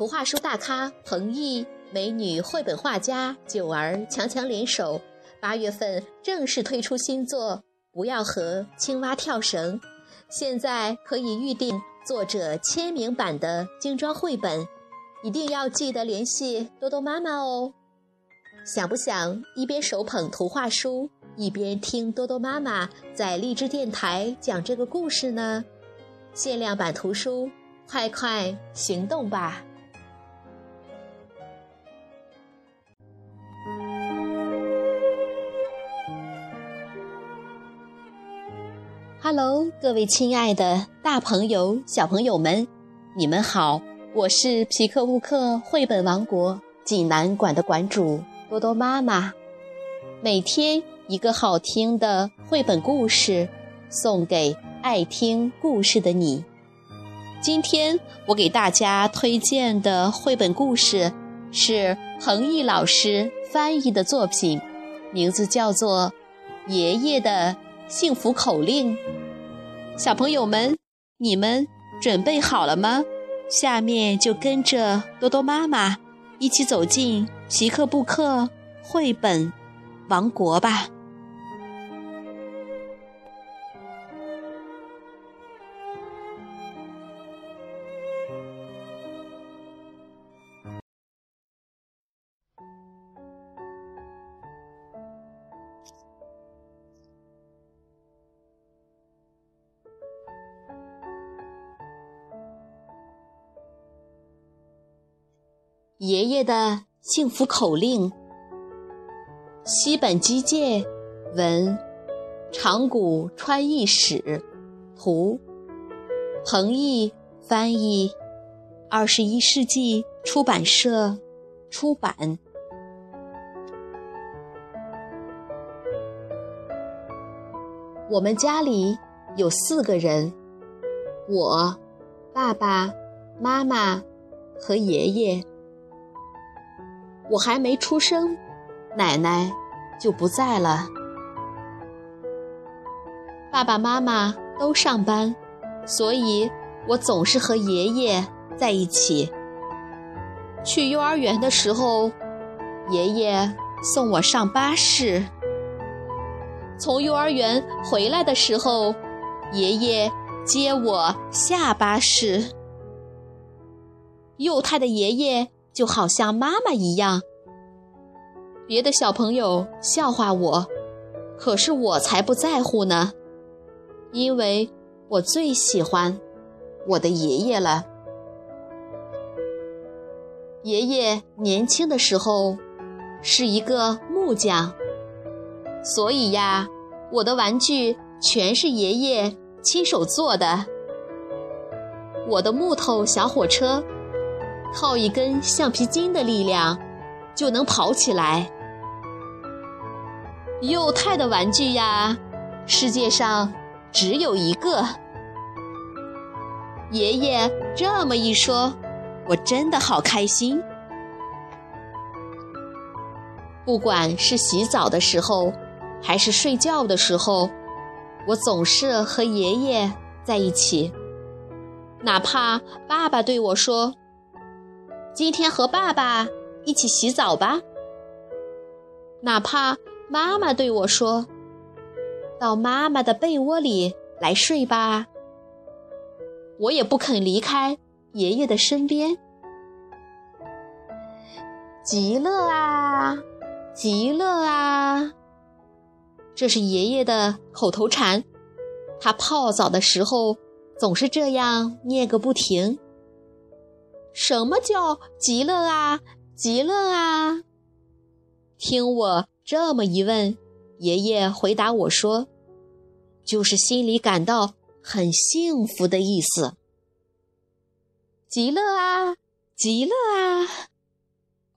图画书大咖彭毅、美女绘本画家九儿强强联手，八月份正式推出新作《不要和青蛙跳绳》，现在可以预定作者签名版的精装绘本，一定要记得联系多多妈妈哦。想不想一边手捧图画书，一边听多多妈妈在荔枝电台讲这个故事呢？限量版图书，快快行动吧！Hello，各位亲爱的大朋友、小朋友们，你们好！我是皮克乌克绘本王国济南馆的馆主多多妈妈。每天一个好听的绘本故事，送给爱听故事的你。今天我给大家推荐的绘本故事是彭毅老师翻译的作品，名字叫做《爷爷的》。幸福口令，小朋友们，你们准备好了吗？下面就跟着多多妈妈一起走进皮克布克绘本王国吧。爷爷的幸福口令。西本基介文，长谷川义史图，彭毅翻译，二十一世纪出版社出版。我们家里有四个人，我、爸爸妈妈和爷爷。我还没出生，奶奶就不在了。爸爸妈妈都上班，所以我总是和爷爷在一起。去幼儿园的时候，爷爷送我上巴士；从幼儿园回来的时候，爷爷接我下巴士。幼态的爷爷。就好像妈妈一样，别的小朋友笑话我，可是我才不在乎呢，因为我最喜欢我的爷爷了。爷爷年轻的时候是一个木匠，所以呀，我的玩具全是爷爷亲手做的。我的木头小火车。靠一根橡皮筋的力量，就能跑起来。幼态的玩具呀，世界上只有一个。爷爷这么一说，我真的好开心。不管是洗澡的时候，还是睡觉的时候，我总是和爷爷在一起。哪怕爸爸对我说。今天和爸爸一起洗澡吧。哪怕妈妈对我说：“到妈妈的被窝里来睡吧。”我也不肯离开爷爷的身边。极乐啊，极乐啊！这是爷爷的口头禅，他泡澡的时候总是这样念个不停。什么叫极乐啊？极乐啊！听我这么一问，爷爷回答我说：“就是心里感到很幸福的意思。”极乐啊，极乐啊！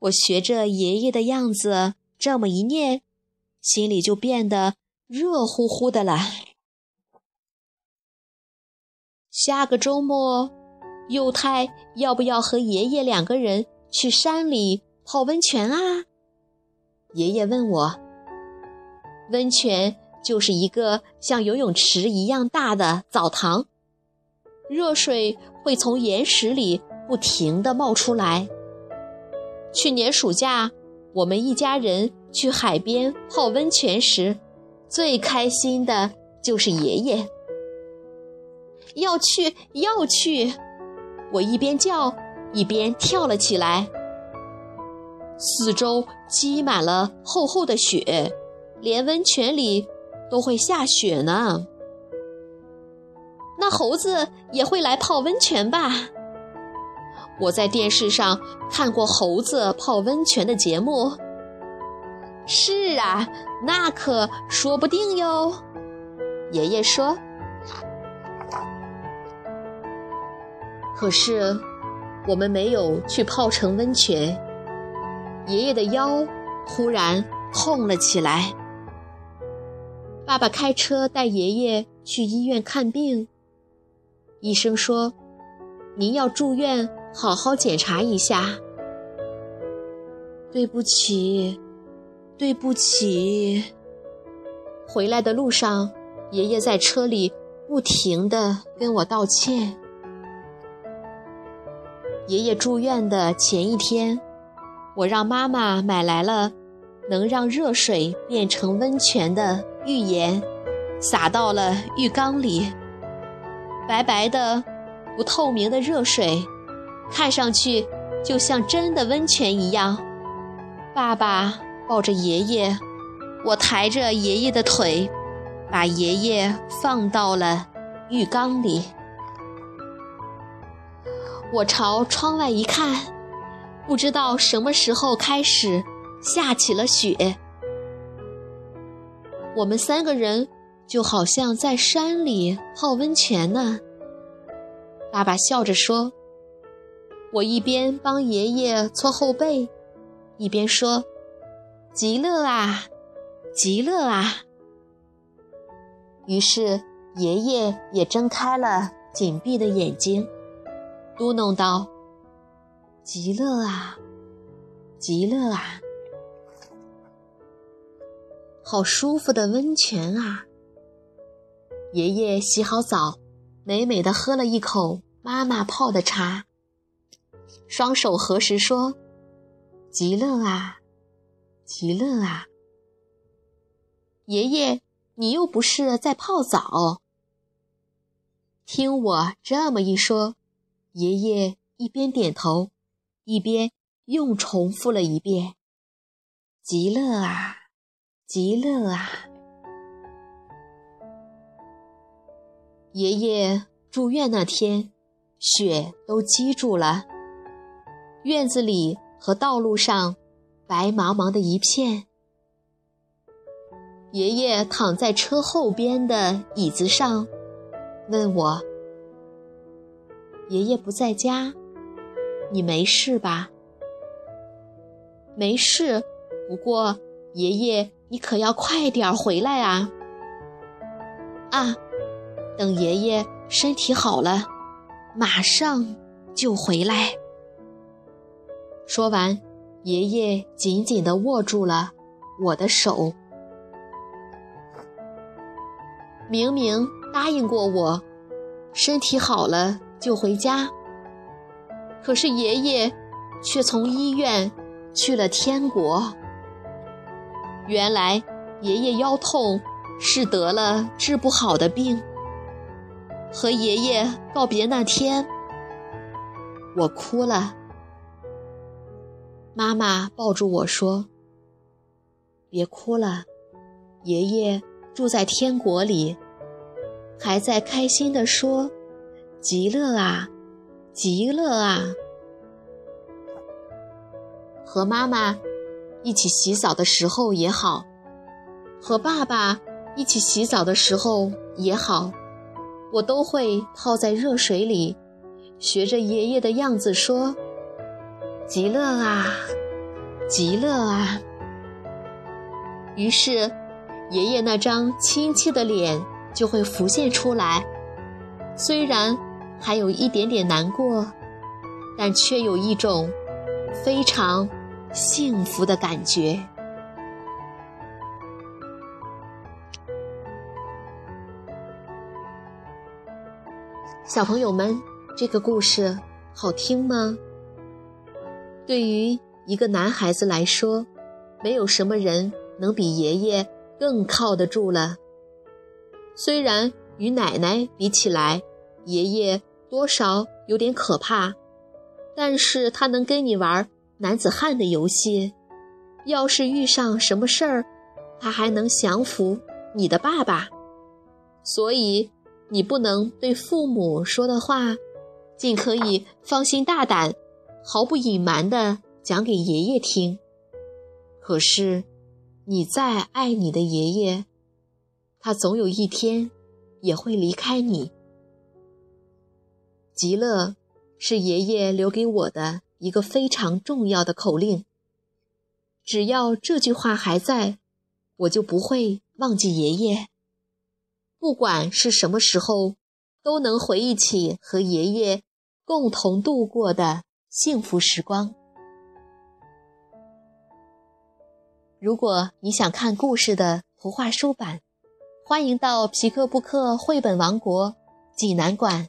我学着爷爷的样子这么一念，心里就变得热乎乎的了。下个周末。幼太要不要和爷爷两个人去山里泡温泉啊？爷爷问我。温泉就是一个像游泳池一样大的澡堂，热水会从岩石里不停地冒出来。去年暑假，我们一家人去海边泡温泉时，最开心的就是爷爷。要去，要去！我一边叫，一边跳了起来。四周积满了厚厚的雪，连温泉里都会下雪呢。那猴子也会来泡温泉吧？我在电视上看过猴子泡温泉的节目。是啊，那可说不定哟。爷爷说。可是，我们没有去泡成温泉。爷爷的腰忽然痛了起来。爸爸开车带爷爷去医院看病。医生说：“您要住院，好好检查一下。”对不起，对不起。回来的路上，爷爷在车里不停地跟我道歉。爷爷住院的前一天，我让妈妈买来了能让热水变成温泉的浴盐，洒到了浴缸里。白白的、不透明的热水，看上去就像真的温泉一样。爸爸抱着爷爷，我抬着爷爷的腿，把爷爷放到了浴缸里。我朝窗外一看，不知道什么时候开始下起了雪。我们三个人。就好像在山里泡温泉呢。爸爸笑着说：“我一边帮爷爷搓后背，一边说：‘极乐啊，极乐啊。’于是爷爷也睁开了紧闭的眼睛，嘟哝道：‘极乐啊，极乐啊，好舒服的温泉啊！’”爷爷洗好澡，美美的喝了一口妈妈泡的茶，双手合十说：“极乐啊，极乐啊！”爷爷，你又不是在泡澡。听我这么一说，爷爷一边点头，一边又重复了一遍：“极乐啊，极乐啊！”爷爷住院那天，雪都积住了，院子里和道路上白茫茫的一片。爷爷躺在车后边的椅子上，问我：“爷爷不在家，你没事吧？”“没事，不过爷爷，你可要快点回来啊！”“啊。”等爷爷身体好了，马上就回来。说完，爷爷紧紧地握住了我的手。明明答应过我，身体好了就回家，可是爷爷却从医院去了天国。原来，爷爷腰痛是得了治不好的病。和爷爷告别那天，我哭了。妈妈抱住我说：“别哭了，爷爷住在天国里，还在开心地说：‘极乐啊，极乐啊！’和妈妈一起洗澡的时候也好，和爸爸一起洗澡的时候也好。”我都会泡在热水里，学着爷爷的样子说：“极乐啊，极乐啊。”于是，爷爷那张亲切的脸就会浮现出来。虽然还有一点点难过，但却有一种非常幸福的感觉。小朋友们，这个故事好听吗？对于一个男孩子来说，没有什么人能比爷爷更靠得住了。虽然与奶奶比起来，爷爷多少有点可怕，但是他能跟你玩男子汉的游戏。要是遇上什么事儿，他还能降服你的爸爸。所以，你不能对父母说的话，尽可以放心大胆、毫不隐瞒地讲给爷爷听。可是，你再爱你的爷爷，他总有一天也会离开你。极乐是爷爷留给我的一个非常重要的口令。只要这句话还在，我就不会忘记爷爷。不管是什么时候，都能回忆起和爷爷共同度过的幸福时光。如果你想看故事的图画书版，欢迎到皮克布克绘本王国济南馆